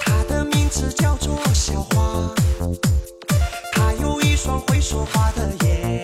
她的名字叫做小花她有一双会说话的眼。